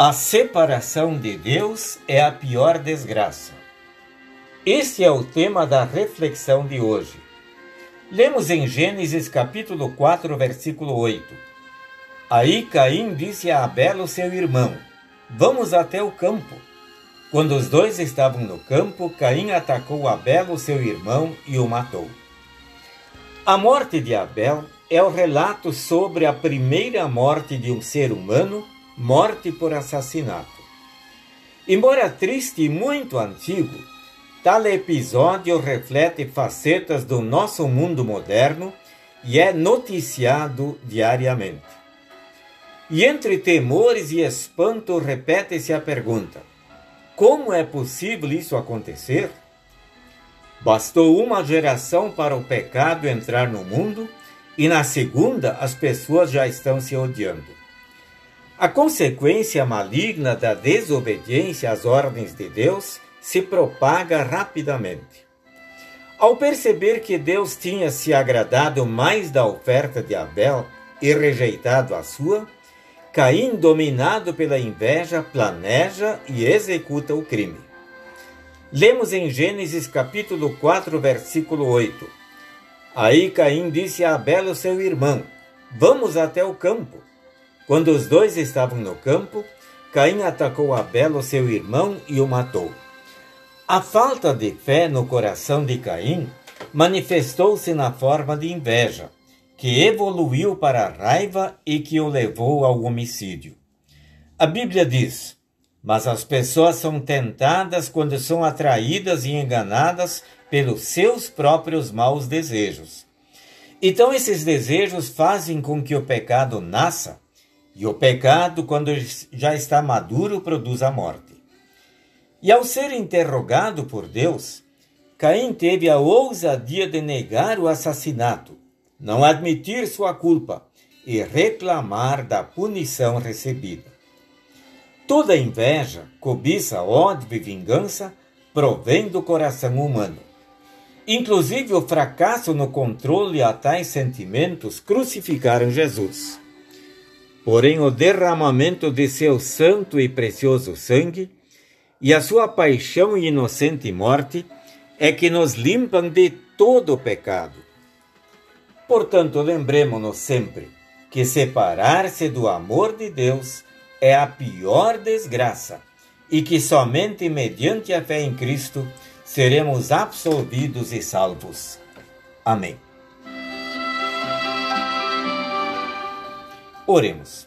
A separação de Deus é a pior desgraça. Esse é o tema da reflexão de hoje. Lemos em Gênesis capítulo 4, versículo 8. Aí Caim disse a Abel, seu irmão: Vamos até o campo. Quando os dois estavam no campo, Caim atacou Abel, seu irmão, e o matou. A morte de Abel é o relato sobre a primeira morte de um ser humano morte por assassinato. Embora triste e muito antigo, tal episódio reflete facetas do nosso mundo moderno e é noticiado diariamente. E entre temores e espanto repete-se a pergunta: como é possível isso acontecer? Bastou uma geração para o pecado entrar no mundo e na segunda as pessoas já estão se odiando. A consequência maligna da desobediência às ordens de Deus se propaga rapidamente. Ao perceber que Deus tinha se agradado mais da oferta de Abel e rejeitado a sua, Caim, dominado pela inveja, planeja e executa o crime. Lemos em Gênesis capítulo 4, versículo 8. Aí Caim disse a Abel, seu irmão: Vamos até o campo. Quando os dois estavam no campo, Caim atacou Abel, seu irmão, e o matou. A falta de fé no coração de Caim manifestou-se na forma de inveja, que evoluiu para a raiva e que o levou ao homicídio. A Bíblia diz: Mas as pessoas são tentadas quando são atraídas e enganadas pelos seus próprios maus desejos. Então, esses desejos fazem com que o pecado nasça e o pecado, quando já está maduro, produz a morte. E ao ser interrogado por Deus, Caim teve a ousadia de negar o assassinato, não admitir sua culpa e reclamar da punição recebida. Toda inveja, cobiça, ódio e vingança provém do coração humano. Inclusive o fracasso no controle a tais sentimentos crucificaram Jesus. Porém, o derramamento de seu santo e precioso sangue e a sua paixão e inocente morte é que nos limpam de todo o pecado. Portanto, lembremos-nos sempre que separar-se do amor de Deus é a pior desgraça e que somente mediante a fé em Cristo seremos absolvidos e salvos. Amém. Oremos.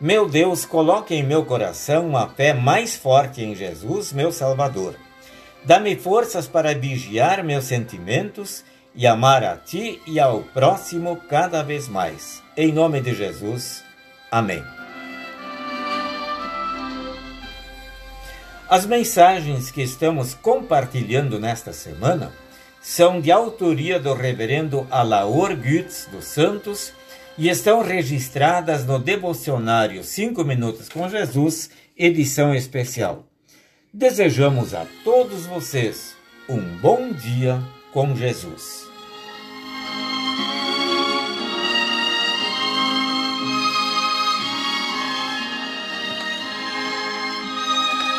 Meu Deus, coloque em meu coração uma fé mais forte em Jesus, meu Salvador. Dá-me forças para vigiar meus sentimentos e amar a Ti e ao próximo cada vez mais. Em nome de Jesus. Amém. As mensagens que estamos compartilhando nesta semana são de autoria do reverendo Alaor Gütz dos Santos e estão registradas no devocionário 5 Minutos com Jesus, edição especial. Desejamos a todos vocês um bom dia com Jesus.